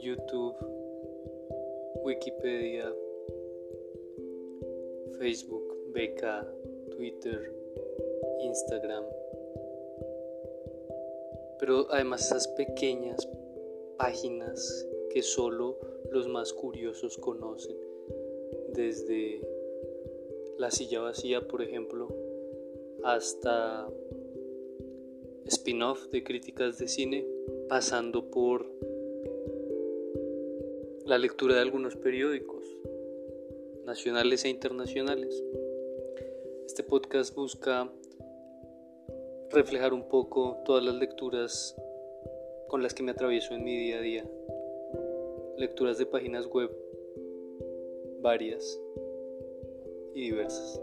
YouTube, Wikipedia, Facebook, Beca, Twitter, Instagram. Pero además esas pequeñas páginas que solo los más curiosos conocen, desde la silla vacía, por ejemplo, hasta spin-off de críticas de cine, pasando por la lectura de algunos periódicos nacionales e internacionales. Este podcast busca reflejar un poco todas las lecturas con las que me atravieso en mi día a día. Lecturas de páginas web varias y diversas.